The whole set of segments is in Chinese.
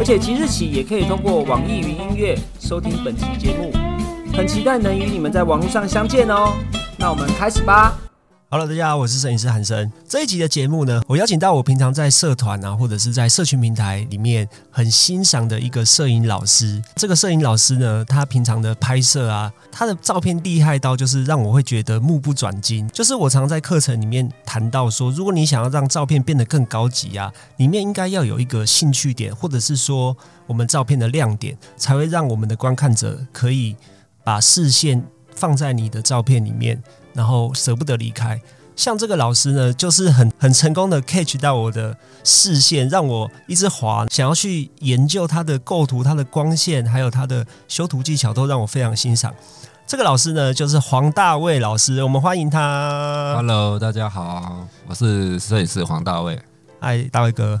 而且即日起也可以通过网易云音乐收听本期节目，很期待能与你们在网络上相见哦。那我们开始吧。好了大家好，我是摄影师韩生。这一集的节目呢，我邀请到我平常在社团啊，或者是在社群平台里面很欣赏的一个摄影老师。这个摄影老师呢，他平常的拍摄啊，他的照片厉害到就是让我会觉得目不转睛。就是我常在课程里面谈到说，如果你想要让照片变得更高级啊，里面应该要有一个兴趣点，或者是说我们照片的亮点，才会让我们的观看者可以把视线放在你的照片里面。然后舍不得离开，像这个老师呢，就是很很成功的 catch 到我的视线，让我一直滑，想要去研究他的构图、他的光线，还有他的修图技巧，都让我非常欣赏。这个老师呢，就是黄大卫老师，我们欢迎他。Hello，大家好，我是摄影师黄大卫。嗨，大卫哥，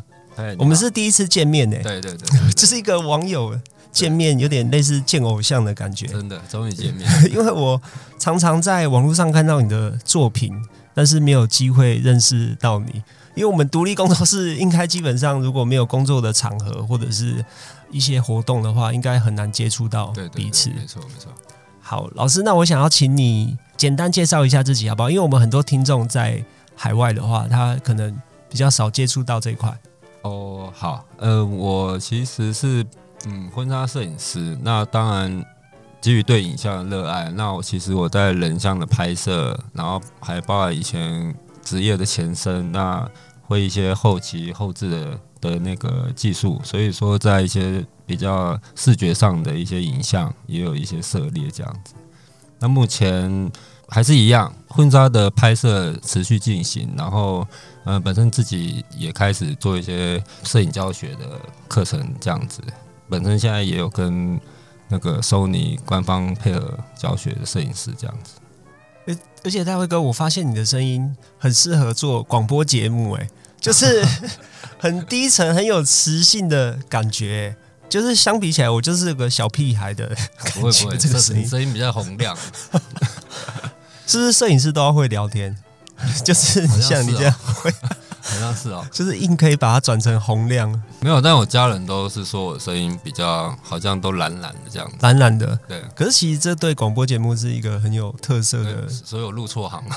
我们是第一次见面呢。对对对，这 是一个网友。见面有点类似见偶像的感觉，真的终于见面。因为我常常在网络上看到你的作品，但是没有机会认识到你。因为我们独立工作室应该基本上如果没有工作的场合或者是一些活动的话，应该很难接触到彼此。没错没错。好，老师，那我想要请你简单介绍一下自己好不好？因为我们很多听众在海外的话，他可能比较少接触到这一块。哦，好，呃，我其实是。嗯，婚纱摄影师，那当然基于对影像的热爱，那我其实我在人像的拍摄，然后还包括以前职业的前身，那会一些后期后置的的那个技术，所以说在一些比较视觉上的一些影像也有一些涉猎这样子。那目前还是一样，婚纱的拍摄持续进行，然后呃本身自己也开始做一些摄影教学的课程这样子。本身现在也有跟那个 Sony 官方配合教学的摄影师这样子，而而且大辉哥，我发现你的声音很适合做广播节目，哎，就是 很低沉、很有磁性的感觉，就是相比起来，我就是个小屁孩的不会不会，这个声音。声音比较洪亮，是不是摄影师都要会聊天？就是像你这样会。好像是哦，就是硬可以把它转成洪亮。没有，但我家人都是说我声音比较好像都懒懒的这样子，懒懒的。对，可是其实这对广播节目是一个很有特色的。所以我入错行了。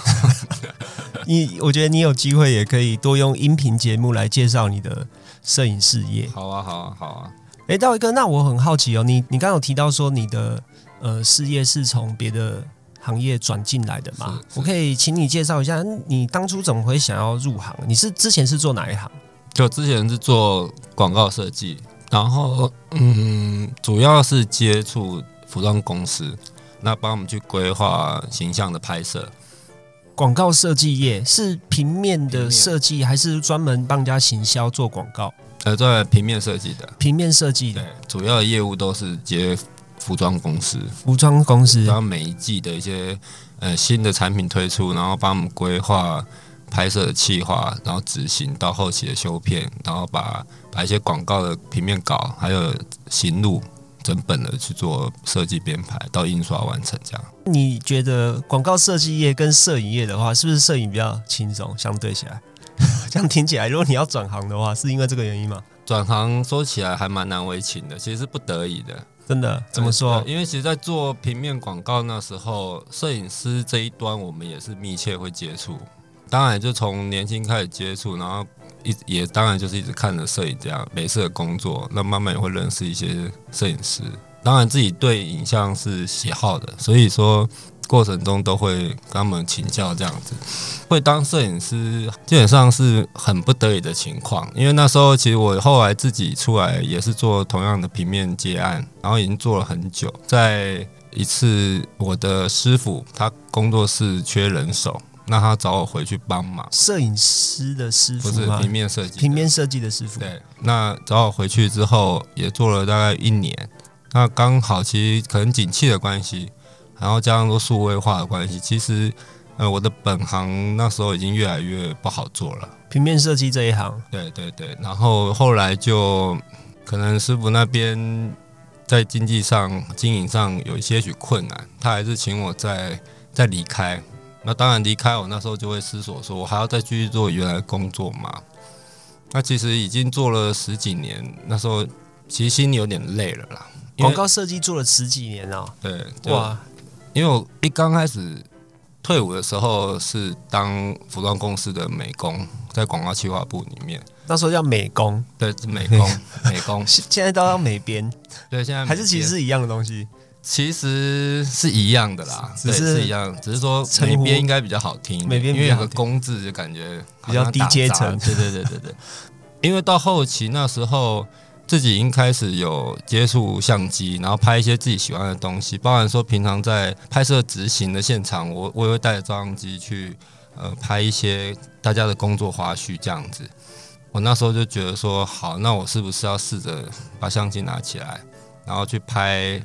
你，我觉得你有机会也可以多用音频节目来介绍你的摄影事业。好啊，好啊，好啊。哎，大卫哥，那我很好奇哦，你你刚刚有提到说你的呃事业是从别的。行业转进来的嘛，我可以请你介绍一下，你当初怎么会想要入行？你是之前是做哪一行？就之前是做广告设计，然后嗯，主要是接触服装公司，那帮我们去规划形象的拍摄。广告设计业是平面的设计，还是专门帮人家行销做广告？呃，在平面设计的，平面设计的，主要的业务都是接。服装公司，服装公司，然后每一季的一些呃新的产品推出，然后帮我们规划拍摄的计划，然后执行到后期的修片，然后把把一些广告的平面稿还有行路整本的去做设计编排，到印刷完成这样。你觉得广告设计业跟摄影业的话，是不是摄影比较轻松？相对起来，这样听起来，如果你要转行的话，是因为这个原因吗？转行说起来还蛮难为情的，其实是不得已的。真的怎么说？因为其实，在做平面广告那时候，摄影师这一端我们也是密切会接触。当然，就从年轻开始接触，然后一也当然就是一直看着摄影这样美色的工作，那慢慢也会认识一些摄影师。当然，自己对影像是喜好的，所以说。过程中都会跟他们请教，这样子会当摄影师基本上是很不得已的情况，因为那时候其实我后来自己出来也是做同样的平面接案，然后已经做了很久。在一次我的师傅他工作室缺人手，那他找我回去帮忙。摄影师的师傅不是平面设计，平面设计的师傅。对，那找我回去之后也做了大概一年，那刚好其实可能景气的关系，然后加上说数位化的关系，其实呃我的本行那时候已经越来越不好做了。平面设计这一行，对对对，然后后来就可能师傅那边在经济上、经营上有一些许困难，他还是请我再再离开。那当然离开我那时候就会思索说，我还要再继续做原来工作吗？那其实已经做了十几年，那时候其实心里有点累了啦。广告设计做了十几年哦，对哇，哇，因为我一刚开始退伍的时候是当服装公司的美工，在广告企划部里面。那时候叫美工，对，是美工，美工。现现在都要美编，对，现在还是其实是一样的东西。其实是一样的啦，对只是是一样，只是说美编应该比较好听，美编因为有个工字就感觉比较低阶层对对对对对。因为到后期那时候自己已经开始有接触相机，然后拍一些自己喜欢的东西，包含说平常在拍摄执行的现场，我我也会带着照相机去呃拍一些大家的工作花絮这样子。我那时候就觉得说，好，那我是不是要试着把相机拿起来，然后去拍，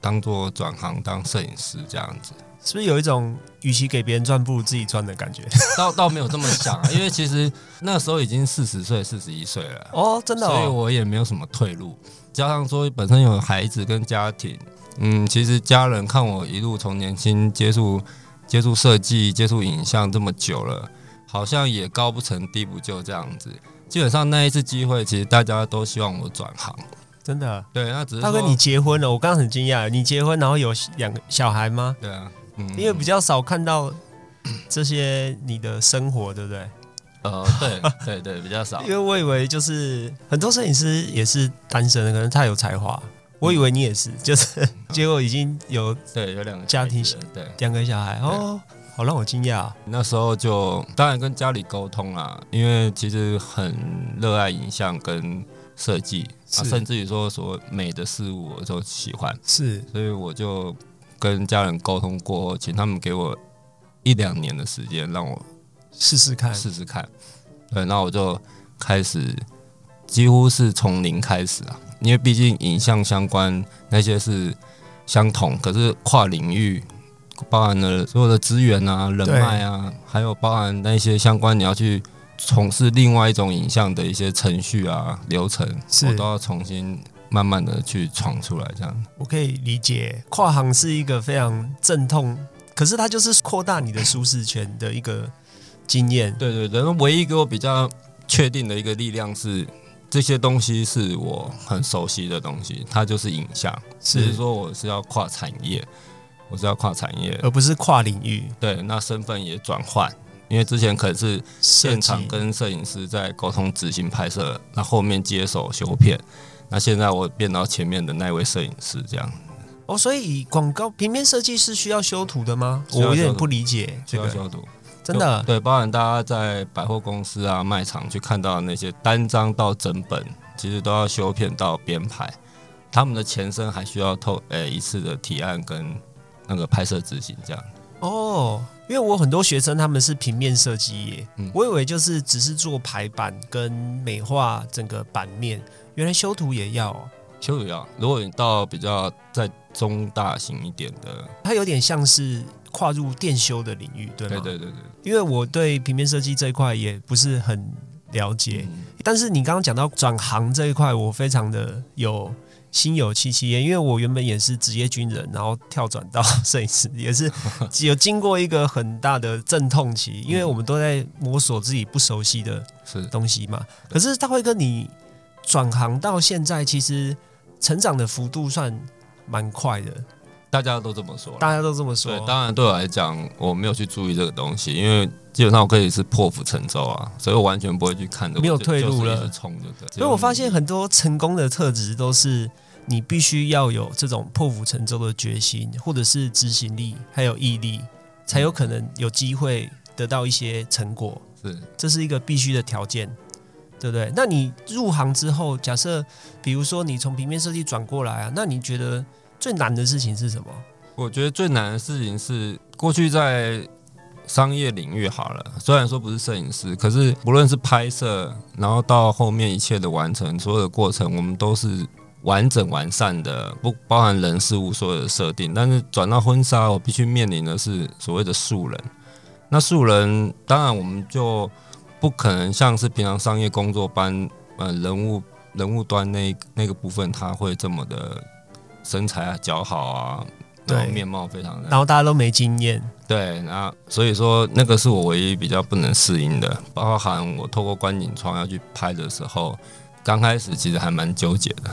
当做转行当摄影师这样子？是不是有一种与其给别人赚，不如自己赚的感觉？倒倒没有这么想啊，因为其实那时候已经四十岁、四十一岁了，哦，真的所以哦，我也没有什么退路。加上说本身有孩子跟家庭，嗯，其实家人看我一路从年轻接触接触设计、接触影像这么久了，好像也高不成低不就这样子。基本上那一次机会，其实大家都希望我转行。真的。对，那只是说大哥，你结婚了？我刚刚很惊讶，你结婚然后有两个小孩吗？对啊，嗯，因为比较少看到这些你的生活，对不对？呃，对 对对，比较少因。为我以为就是很多摄影师也是单身的，可能太有才华。我以为你也是，就是结果已经有对，有两个家庭对。两个小孩哦，好让我惊讶哦。那时候就当然跟家里沟通啦，因为其实很热爱影像跟设计，啊、甚至于说所谓美的事物我都喜欢，是所以我就跟家人沟通过后，请他们给我一两年的时间让我试试看，试试看。对，那我就开始几乎是从零开始啊，因为毕竟影像相关那些是相同，可是跨领域包含了所有的资源啊、人脉啊，还有包含那些相关你要去从事另外一种影像的一些程序啊、流程，我都要重新慢慢的去闯出来，这样。我可以理解，跨行是一个非常阵痛，可是它就是扩大你的舒适圈的一个经验。对对对，那唯一给我比较确定的一个力量是，这些东西是我很熟悉的东西，它就是影像。只是是，说我是要跨产业，我是要跨产业，而不是跨领域对，那身份也转换，因为之前可能是现场跟摄影师在沟通执行拍摄，那后面接手修片，那现在我变到前面的那位摄影师这样，哦，所以广告平面设计是需要修图的吗？我有点不理解需这个，要修图。真的对，包含大家在百货公司啊、卖场去看到的那些单张到整本，其实都要修片到编排，他们的前身还需要透呃一次的提案跟那个拍摄执行这样。哦。因为我很多学生他们是平面设计业，嗯。我以为就是只是做排版跟美化整个版面，原来修图也要、哦。修图要，如果你到比较在中大型一点的，它有点像是跨入电修的领域，对吗？对对对对，因为我对平面设计这一块也不是很了解，嗯。但是你刚刚讲到转行这一块，我非常的有心有戚戚焉，因为我原本也是职业军人，然后跳转到 摄影师，也是有经过一个很大的阵痛期，因为我们都在摸索自己不熟悉的是东西嘛。可是大辉哥，你转行到现在，其实成长的幅度算蛮快的，大家都这么说。大家都这么说对，。当然对我来讲，我没有去注意这个东西，因为基本上我可以是破釜沉舟啊，所以我完全不会去看这个，没有退路了就是冲就对。所以我发现很多成功的特质都是你必须要有这种破釜沉舟的决心，或者是执行力，还有毅力，才有可能有机会得到一些成果。是这是一个必须的条件，对不对？那你入行之后，假设比如说你从平面设计转过来啊，那你觉得最难的事情是什么？我觉得最难的事情是，过去在商业领域好了，虽然说不是摄影师，可是不论是拍摄，然后到后面一切的完成，所有的过程，我们都是完整完善的，不包含人事物所有的设定。但是转到婚纱，我必须面临的是所谓的素人。那素人当然我们就不可能像是平常商业工作班，呃，人物人物端那那个部分，他会这么的身材啊姣好啊，然后对面貌非常的然后大家都没经验，对，那所以说那个是我唯一比较不能适应的，包含我透过观景窗要去拍的时候，刚开始其实还蛮纠结的。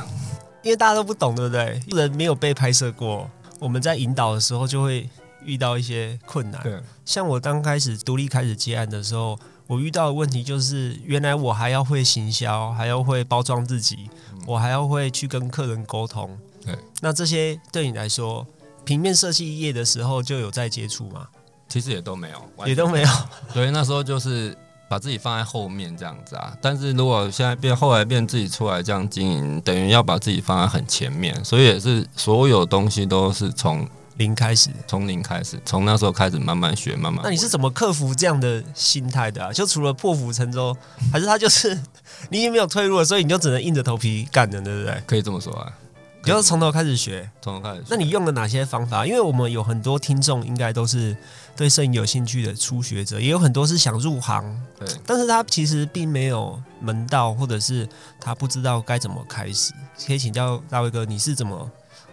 因为大家都不懂，对不对？人没有被拍摄过，我们在引导的时候就会遇到一些困难。对，像我刚开始独立开始接案的时候，我遇到的问题就是，原来我还要会行销，还要会包装自己，我还要会去跟客人沟通。对，那这些对你来说，平面设计业的时候就有在接触吗？其实也都没有，也都没有。对，那时候就是把自己放在后面这样子啊。但是如果现在变后来变自己出来这样经营，等于要把自己放在很前面，所以也是所有东西都是从零开始，从零开始，从那时候开始慢慢学，慢慢。那你是怎么克服这样的心态的啊？就除了破釜沉舟，还是他就是 你已经没有退路了，所以你就只能硬着头皮干的，对不对？可以这么说啊？你要从头开始学。从头开始学。那你用了哪些方法？因为我们有很多听众应该都是对摄影有兴趣的初学者，也有很多是想入行，对但是他其实并没有门道，或者是他不知道该怎么开始。可以请教大卫哥，你是怎么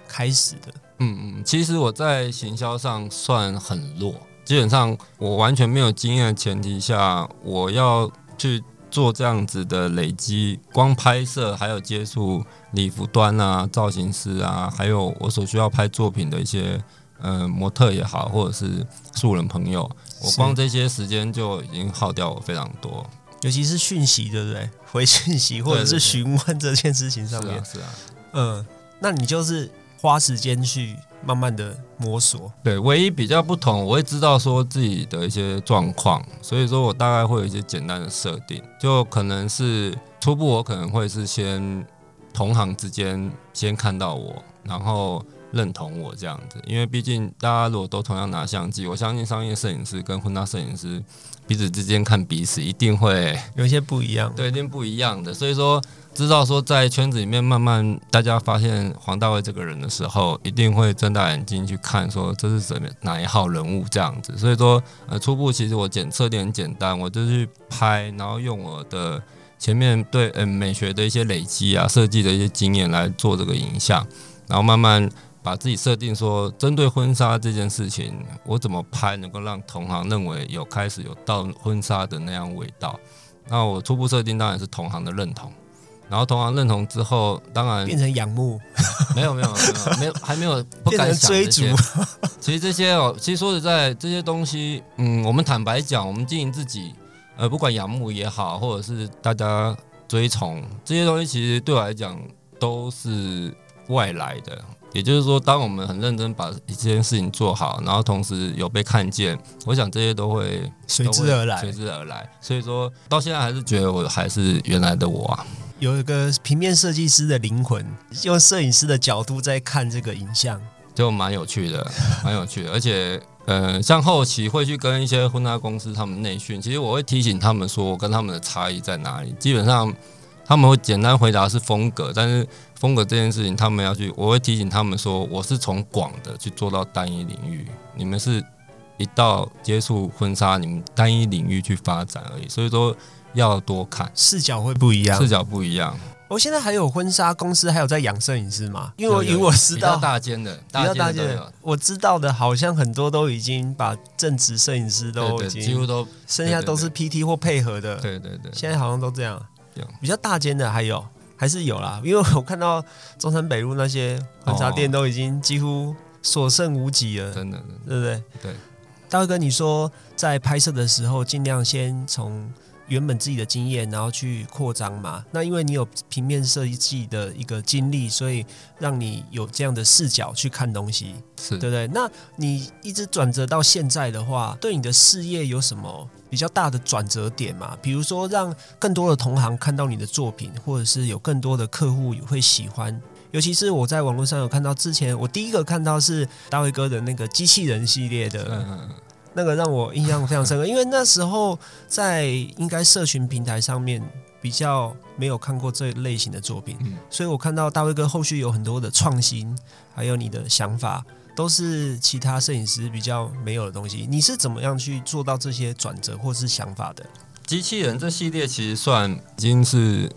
开始的？嗯嗯，其实我在行销上算很弱，基本上我完全没有经验的前提下，我要去做这样子的累积，光拍摄还有接触礼服端啊、造型师啊，还有我所需要拍作品的一些呃模特也好，或者是素人朋友，我光这些时间就已经耗掉我非常多。尤其是讯息，对不对？回讯息或者是询问这件事情上面是啊，，是啊。嗯，那你就是花时间去慢慢的摸索。对，唯一比较不同，我会知道说自己的一些状况，所以说我大概会有一些简单的设定，就可能是初步，我可能会是先同行之间先看到我，然后认同我这样子，因为毕竟大家如果都同样拿相机，我相信商业摄影师跟婚纱摄影师彼此之间看彼此一定会有一些不一样，对，一定不一样的。所以说，知道说在圈子里面慢慢大家发现黄大卫这个人的时候，一定会睁大眼睛去看，说这是什么哪一号人物这样子。所以说，呃，初步其实我检测点很简单，我就去拍，然后用我的前面对嗯、美学的一些累积啊，设计的一些经验来做这个影像，然后慢慢。把自己设定说，针对婚纱这件事情，我怎么拍能够让同行认为有开始有到婚纱的那样味道？那我初步设定当然是同行的认同，然后同行认同之后，当然变成仰慕，没有没有没有没有还没有不 敢想追逐这些。其实这些哦，其实说实在，这些东西，嗯，我们坦白讲，我们经营自己，呃，不管仰慕也好，或者是大家追崇这些东西，其实对我来讲都是外来的。也就是说，当我们很认真把一件事情做好，然后同时有被看见，我想这些都会随之而来随。之而来。所以说到现在还是觉得我还是原来的我啊。有一个平面设计师的灵魂，用摄影师的角度在看这个影像。就蛮有趣的，蛮有趣的，而且，呃，像后期会去跟一些婚纱公司他们内训，其实我会提醒他们说，我跟他们的差异在哪里。基本上他们会简单回答是风格，但是风格这件事情，他们要去，我会提醒他们说，我是从广的去做到单一领域，你们是一到接触婚纱，你们单一领域去发展而已，所以说要多看，视角会不一样视。角不一样。我现在还有婚纱公司，还有在养摄影师吗？因为我以我知比较道，大间的，比较大间的我知道的，好像很多都已经把正职摄影师都已经，几乎都剩下都是 PT 或配合的。对对对。现在好像都这样有。比较大间的还有还是有啦，因为我看到中山北路那些婚纱店都已经几乎所剩无几了，真的对不对？对。大哥，你说在拍摄的时候，尽量先从原本自己的经验，然后去扩张嘛。那因为你有平面设计的一个经历，所以让你有这样的视角去看东西，是对不对？那你一直转折到现在的话，对你的事业有什么比较大的转折点嘛？比如说，让更多的同行看到你的作品，或者是有更多的客户会喜欢。尤其是我在网络上有看到，之前我第一个看到是大卫哥的那个机器人系列的，那个让我印象非常深刻，因为那时候在应该社群平台上面比较没有看过这类型的作品，嗯所以我看到大卫哥后续有很多的创新，还有你的想法，都是其他摄影师比较没有的东西。你是怎么样去做到这些转折或是想法的？机器人这系列其实算已经是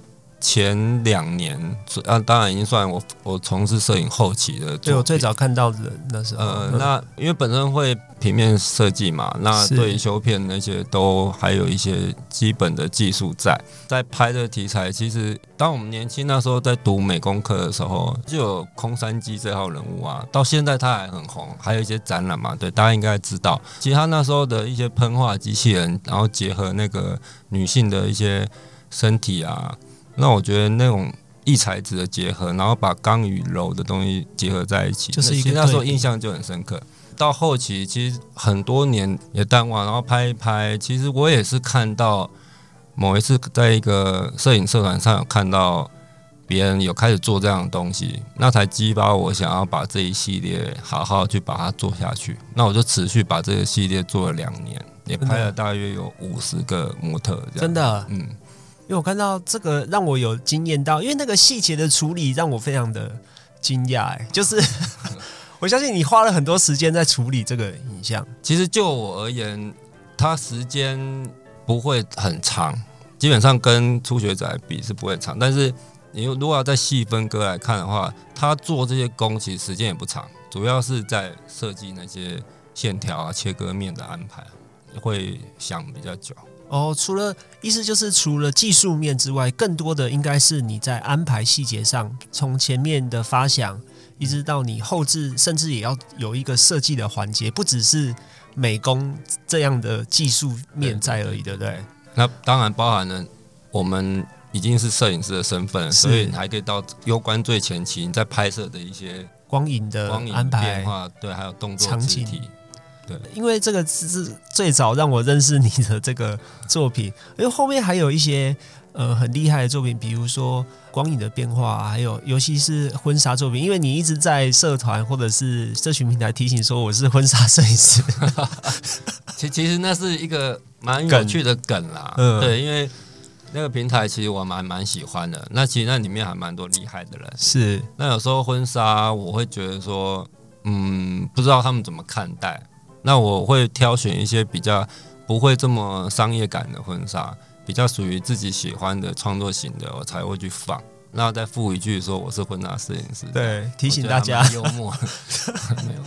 前两年，啊，当然已经算我我从事摄影后期的。对我最早看到的那时候，呃，嗯那因为本身会平面设计嘛，那是对于修片那些都还有一些基本的技术在。在拍的题材，其实当我们年轻那时候在读美工课的时候，就有空山鸡这号人物啊，到现在他还很红，还有一些展览嘛，对，大家应该知道。其实他那时候的一些喷画机器人，然后结合那个女性的一些身体啊，那我觉得那种。异材质的结合，然后把刚与柔的东西结合在一起，就是一个其实那时候印象就很深刻。到后期其实很多年也淡忘，然后拍一拍。其实我也是看到某一次在一个摄影社团上有看到别人有开始做这样的东西，那才激发我想要把这一系列好好去把它做下去。那我就持续把这个系列做了两年，也拍了大约有五十个模特，这样真的，嗯。因为我看到这个让我有惊艳到，因为那个细节的处理让我非常的惊讶，哎，就是 我相信你花了很多时间在处理这个影像，其实就我而言，它时间不会很长，基本上跟初学者来比是不会长。但是你如果要再细分割来看的话，他做这些工其实时间也不长，主要是在设计那些线条啊、切割面的安排，会想比较久。哦，除了意思就是除了技术面之外，更多的应该是你在安排细节上，从前面的发想，一直到你后置，甚至也要有一个设计的环节，不只是美工这样的技术面在而已，对不对？那当然包含了我们已经是摄影师的身份，所以你还可以到攸关最前期你在拍摄的一些光影的光影安排变，化，对，还有动作场景肢体。因为这个是最早让我认识你的这个作品，因为后面还有一些呃很厉害的作品，比如说光影的变化，还有尤其是婚纱作品。因为你一直在社团或者是社群平台提醒说我是婚纱摄影师，其其实那是一个蛮有趣的梗啦，嗯对，因为那个平台其实我蛮蛮喜欢的。那其实那里面还蛮多厉害的人。是那有时候婚纱我会觉得说，嗯，不知道他们怎么看待。那我会挑选一些比较不会这么商业感的婚纱，比较属于自己喜欢的创作型的，我才会去放。然后再附一句说我是婚纱摄影师，对提醒大家幽默。没有，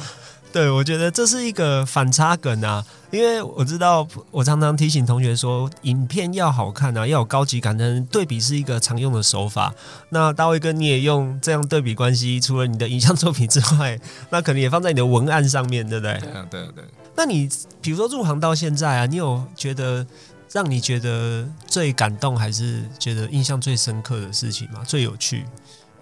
对，我觉得这是一个反差梗啊，因为我知道，我常常提醒同学说，影片要好看啊，要有高级感，但对比是一个常用的手法。那大卫哥，你也用这样对比关系，除了你的影像作品之外，那可能也放在你的文案上面，对不对？对啊，对啊对啊。那你比如说入行到现在啊，你有觉得让你觉得最感动，还是觉得印象最深刻的事情吗？最有趣？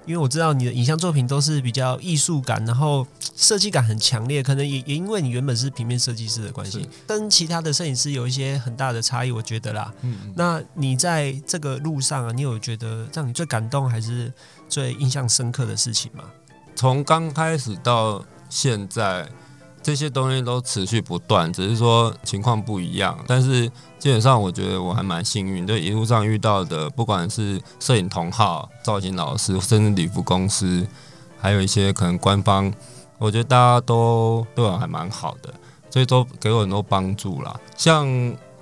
因为我知道你的影像作品都是比较艺术感，然后设计感很强烈，可能也也因为你原本是平面设计师的关系，跟其他的摄影师有一些很大的差异，我觉得啦。嗯嗯那你在这个路上啊，你有觉得让你最感动还是最印象深刻的事情吗？从刚开始到现在，这些东西都持续不断，只是说情况不一样。但是基本上，我觉得我还蛮幸运，就一路上遇到的，不管是摄影同好、造型老师，甚至礼服公司，还有一些可能官方，我觉得大家都对我还蛮好的，所以都给我很多帮助啦。像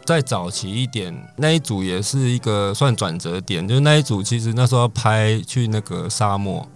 再早期一点，那一组也是一个算转折点，就是那一组其实那时候拍去那个沙漠。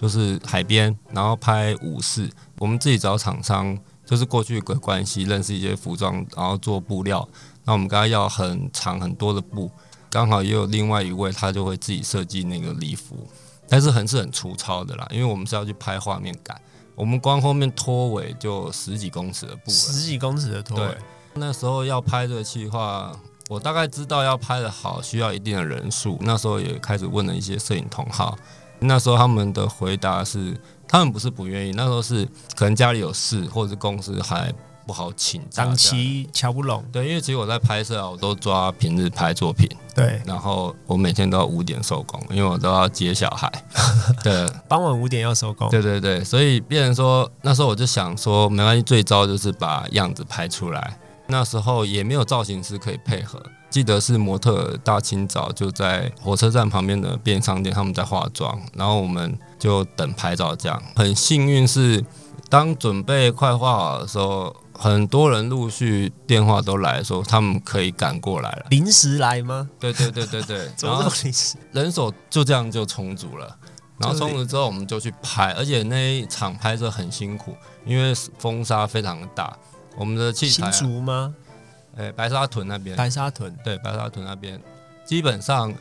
就是海边，然后拍武士。我们自己找厂商，就是过去有个关系，认识一些服装，然后做布料。那我们跟他要很长很多的布，刚好也有另外一位，他就会自己设计那个礼服，但是很是很粗糙的啦，因为我们是要去拍画面感。我们光后面拖尾就十几公尺的布，十几公尺的拖尾，那时候要拍这个计划，我大概知道要拍的好需要一定的人数。那时候也开始问了一些摄影同好，那时候他们的回答是，他们不是不愿意，那时候是可能家里有事，或者是公司还不好请假档。期瞧不拢，对，因为其实我在拍摄啊，我都抓平日拍作品，对，然后我每天都要五点收工，因为我都要接小孩。对，傍晚五点要收工，对对对，所以变成说那时候我就想说，没关系，最糟就是把样子拍出来。那时候也没有造型师可以配合。记得是模特大清早就在火车站旁边的便利商店，他们在化妆，然后我们就等拍照。这样很幸运是，当准备快画好的时候，很多人陆续电话都来说他们可以赶过来了。临时来吗？对对对对对，然后临时？人手就这样就充足了。然后充足之后，我们就去拍，而且那一场拍摄很辛苦，因为风沙非常大。我们的器材新竹吗？哎，白沙屯那边，白沙屯对，白沙屯那边基本上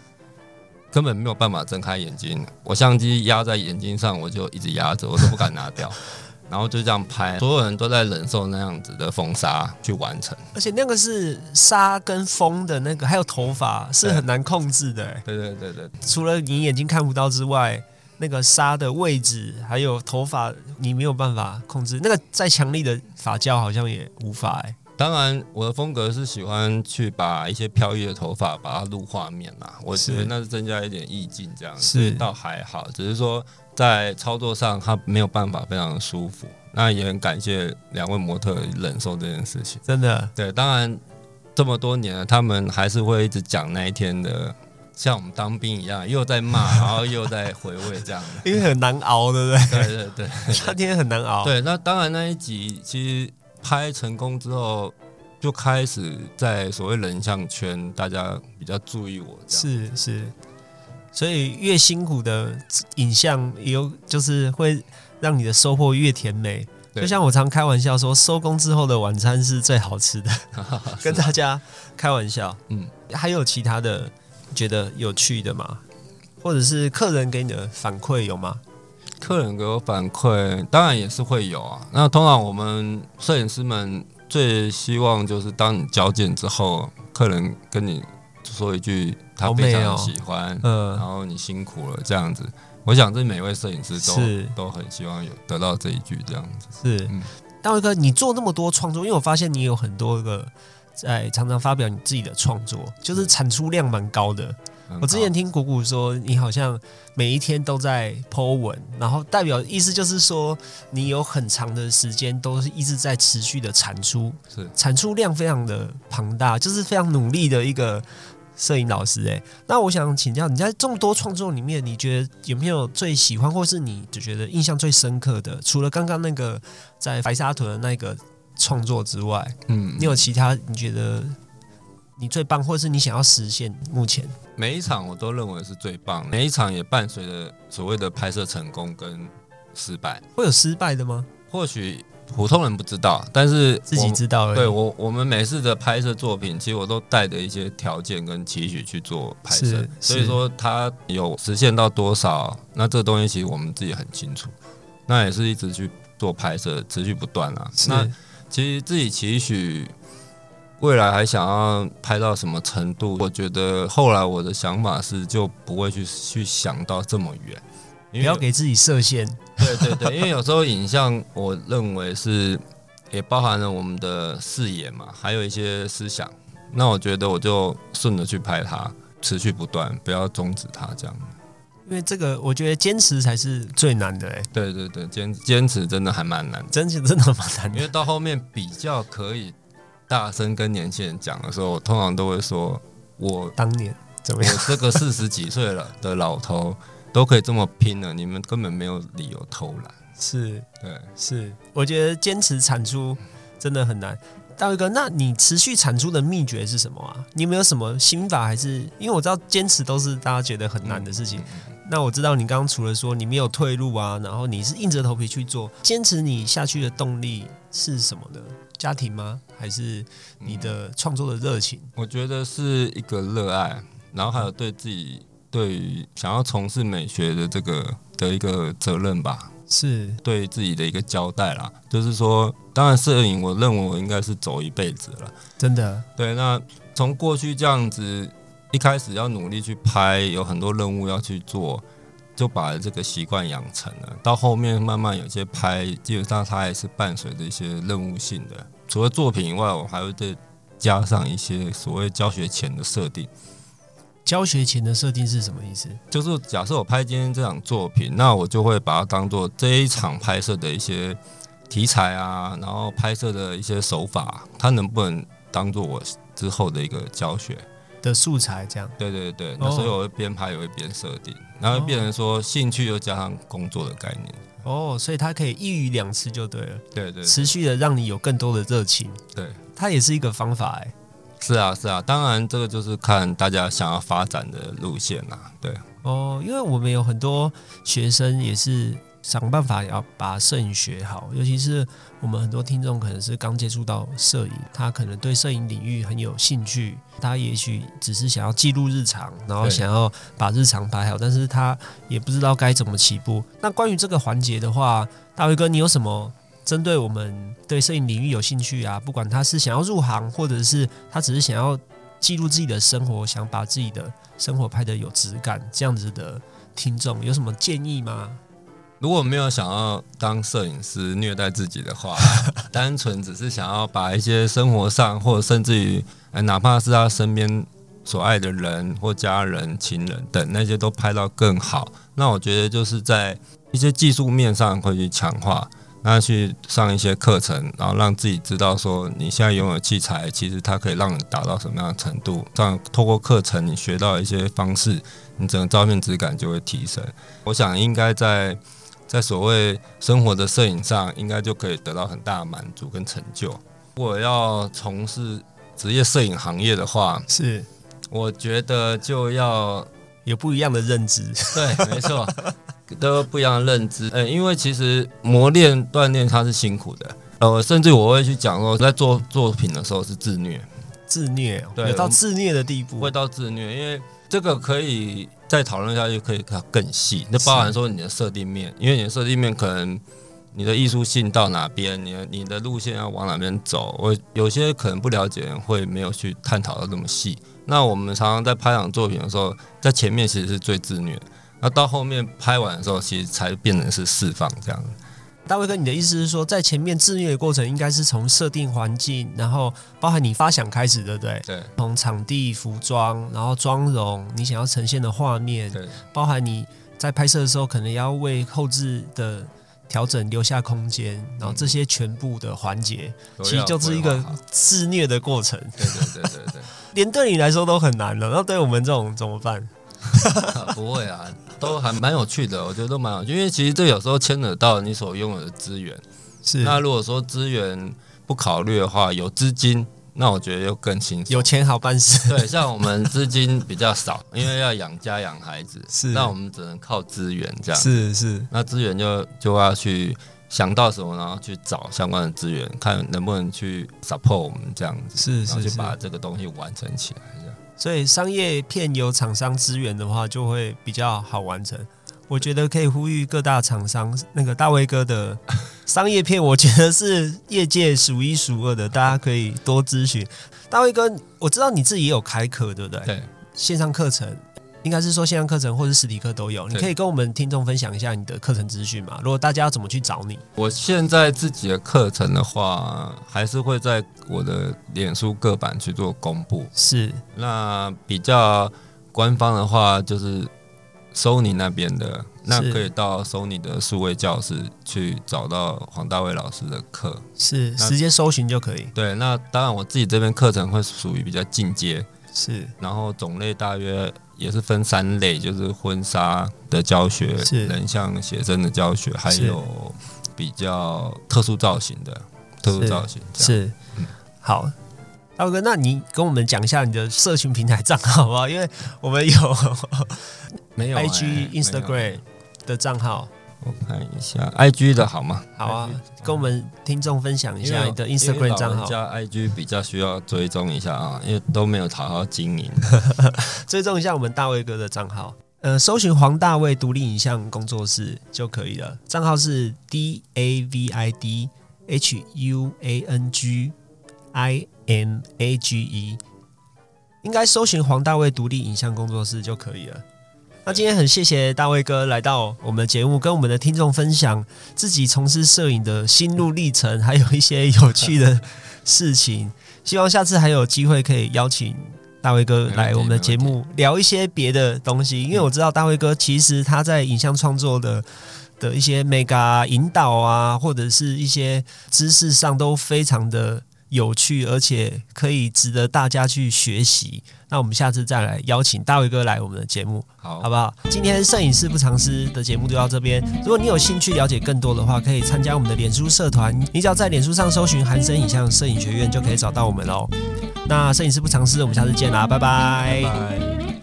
根本没有办法睁开眼睛。我相机压在眼睛上，我就一直压着，我都不敢拿掉。然后就这样拍，所有人都在忍受那样子的风沙去完成。而且那个是沙跟风的那个，还有头发是很难控制的。对对对对，除了你眼睛看不到之外，那个纱的位置还有头发，你没有办法控制。那个再强力的发胶好像也无法哎。当然，我的风格是喜欢去把一些飘逸的头发把它录画面啦，我觉得那是增加一点意境，这样是倒还好，只是说在操作上它没有办法非常的舒服。那也很感谢两位模特忍受这件事情，真的对。当然这么多年了，他们还是会一直讲那一天的，像我们当兵一样，又在骂，然后又在回味这样，因为很难熬，对不对？对对对，那天很难熬。对，那当然那一集其实。拍成功之后，就开始在所谓人像圈，大家比较注意我。是是，所以越辛苦的影像，有就是会让你的收获越甜美。就像我常开玩笑说，收工之后的晚餐是最好吃的，跟大家开玩笑。嗯，还有其他的觉得有趣的吗？或者是客人给你的反馈有吗？客人给我反馈，当然也是会有啊。那通常我们摄影师们最希望就是当你交件之后，客人跟你说一句他非常喜欢，嗯，然后你辛苦了这样子。我想这每位摄影师都都很希望有得到这一句这样子。是，大卫哥，你做那么多创作，因为我发现你有很多个在常常发表你自己的创作，就是产出量蛮高的。我之前听谷谷说，你好像每一天都在 Po 文，然后代表意思就是说，你有很长的时间都是一直在持续的产出，是产出量非常的庞大，就是非常努力的一个摄影老师。哎，那我想请教，你在这么多创作里面，你觉得有没有最喜欢，或是你就觉得印象最深刻的？除了刚刚那个在白沙屯的那个创作之外，嗯，你有其他你觉得？你最棒，或者是你想要实现？目前每一场我都认为是最棒，每一场也伴随着所谓的拍摄成功跟失败。会有失败的吗？或许普通人不知道，但是自己知道。对我，我们每次的拍摄作品，其实我都带着一些条件跟期许去做拍摄，所以说它有实现到多少，那这个东西其实我们自己很清楚。那也是一直去做拍摄，持续不断啊。那其实自己期许。未来还想要拍到什么程度？我觉得后来我的想法是，就不会去去想到这么远，不要给自己设限。对对对，因为有时候影像，我认为是也包含了我们的视野嘛，还有一些思想。那我觉得我就顺着去拍它，持续不断，不要终止它这样。因为这个，我觉得坚持才是最难的。哎，对对对，坚坚持真的还蛮难，坚持真的蛮难。因为到后面比较可以。大声跟年轻人讲的时候，我通常都会说：“我当年怎么样？我这个四十几岁了的老头都可以这么拼了，你们根本没有理由偷懒。”是，对，是。我觉得坚持产出真的很难。大卫哥，那你持续产出的秘诀是什么啊？你有没有什么心法？还是因为我知道坚持都是大家觉得很难的事情。那我知道你刚刚除了说你没有退路啊，然后你是硬着头皮去做，坚持你下去的动力是什么呢？家庭吗？还是你的创作的热情？我觉得是一个热爱，然后还有对自己对于想要从事美学的这个的一个责任吧，是对自己的一个交代啦。就是说，当然摄影，我认为我应该是走一辈子了，真的。对，那从过去这样子一开始要努力去拍，有很多任务要去做。就把这个习惯养成了，到后面慢慢有些拍，基本上它还是伴随着一些任务性的。除了作品以外，我还会再加上一些所谓教学前的设定。教学前的设定是什么意思？就是假设我拍今天这场作品，那我就会把它当做这一场拍摄的一些题材啊，然后拍摄的一些手法，它能不能当做我之后的一个教学。的素材这样。对对对，那哦所以我会边拍也会边设定，然后变成说兴趣又加上工作的概念。哦，所以它可以一鱼两吃就对了，对对持续的让你有更多的热情，对，它也是一个方法哎。是啊是啊，当然这个就是看大家想要发展的路线啦。对，哦，因为我们有很多学生也是想办法要把摄影学好，尤其是我们很多听众可能是刚接触到摄影，他可能对摄影领域很有兴趣，他也许只是想要记录日常，然后想要把日常拍好，但是他也不知道该怎么起步。那关于这个环节的话，大卫哥，你有什么？针对我们对摄影领域有兴趣啊，不管他是想要入行，或者是他只是想要记录自己的生活，想把自己的生活拍得有质感，这样子的听众有什么建议吗？如果没有想要当摄影师虐待自己的话，单纯只是想要把一些生活上，或者甚至于，呃哪怕是他身边所爱的人或家人、亲人等那些都拍到更好，那我觉得就是在一些技术面上会去强化，那去上一些课程，然后让自己知道说你现在拥有器材，其实它可以让你达到什么样的程度。这样透过课程你学到一些方式，你整个照片质感就会提升。我想应该在在所谓生活的摄影上，应该就可以得到很大的满足跟成就。如果要从事职业摄影行业的话，是我觉得就要有不一样的认知，对，没错，都有不一样的认知。呃，因为其实磨练锻炼它是辛苦的，呃，甚至我会去讲说，在做作品的时候是自虐，自虐哦对有到自虐的地步不会。到自虐，因为这个可以再讨论下去，可以看更细。那包含说你的设定面，因为你的设定面可能你的艺术性到哪边，你的你的路线要往哪边走，我有些可能不了解会没有去探讨到那么细。那我们常常在拍场作品的时候，在前面其实是最自虐，那到后面拍完的时候，其实才变成是释放这样。大卫哥，你的意思是说，在前面自虐的过程，应该是从设定环境，然后包含你发想开始，对不对？对从场地、服装，然后妆容，你想要呈现的画面，对包含你在拍摄的时候，可能要为后置的调整留下空间，然后这些全部的环节，其实就是一个自虐的过程，对对对对对。连对你来说都很难了。那对我们这种怎么办？不会啊，都还蛮有趣的，我觉得都蛮有趣，因为其实这有时候牵扯到你所拥有的资源。是那如果说资源不考虑的话，有资金，那我觉得又更轻松。有钱好办事，对，像我们资金比较少，因为要养家养孩子，是那我们只能靠资源这样。是是那资源就就要去想到什么，然后去找相关的资源，看能不能去 support 我们这样子，是然后去是是。把这个东西完成起来。所以商业片有厂商资源的话，就会比较好完成。我觉得可以呼吁各大厂商，那个大卫哥的商业片，我觉得是业界数一数二的，大家可以多咨询。大卫哥，我知道你自己也有开课，对不对？对，线上课程应该是说线上课程或者实体课都有，你可以跟我们听众分享一下你的课程资讯嘛？如果大家要怎么去找你？我现在自己的课程的话，还是会在我的脸书各版去做公布。是那比较官方的话，就是 Sony 那边的，那可以到 Sony 的数位教室去找到黄大卫老师的课。是，那直接搜寻就可以。对，那当然我自己这边课程会属于比较进阶，是。然后种类大约也是分三类，就是婚纱的教学、是。人像写真的教学，还有比较特殊造型的特殊造型。是，好，大卫哥，那你跟我们讲一下你的社群平台账号好不好？因为我们有没有、IG、哎 Instagram 的账号，我看一下 IG 的好吗？好啊跟我们听众分享一下你的 Instagram 账号，老人家 IG 比较需要追踪一下啊，因为都没有好好经营。追踪一下我们大卫哥的账号。呃，搜寻黄大卫独立影像工作室就可以了。账号是 D A V I D H U A N G I N A G E，应该搜寻黄大卫独立影像工作室就可以了。那今天很谢谢大卫哥来到我们的节目，跟我们的听众分享自己从事摄影的心路历程，还有一些有趣的事情。希望下次还有机会可以邀请大卫哥来我们的节目聊一些别的东西，因为我知道大卫哥其实他在影像创作的的一些 mega 引导啊，或者是一些知识上都非常的有趣，而且可以值得大家去学习。那我们下次再来邀请大卫哥来我们的节目，好，好不好？今天摄影师不藏私的节目就到这边。如果你有兴趣了解更多的话，可以参加我们的脸书社团，你只要在脸书上搜寻“韩生影像摄影学院”就可以找到我们喽。那摄影师不藏私，我们下次见啦，拜拜拜。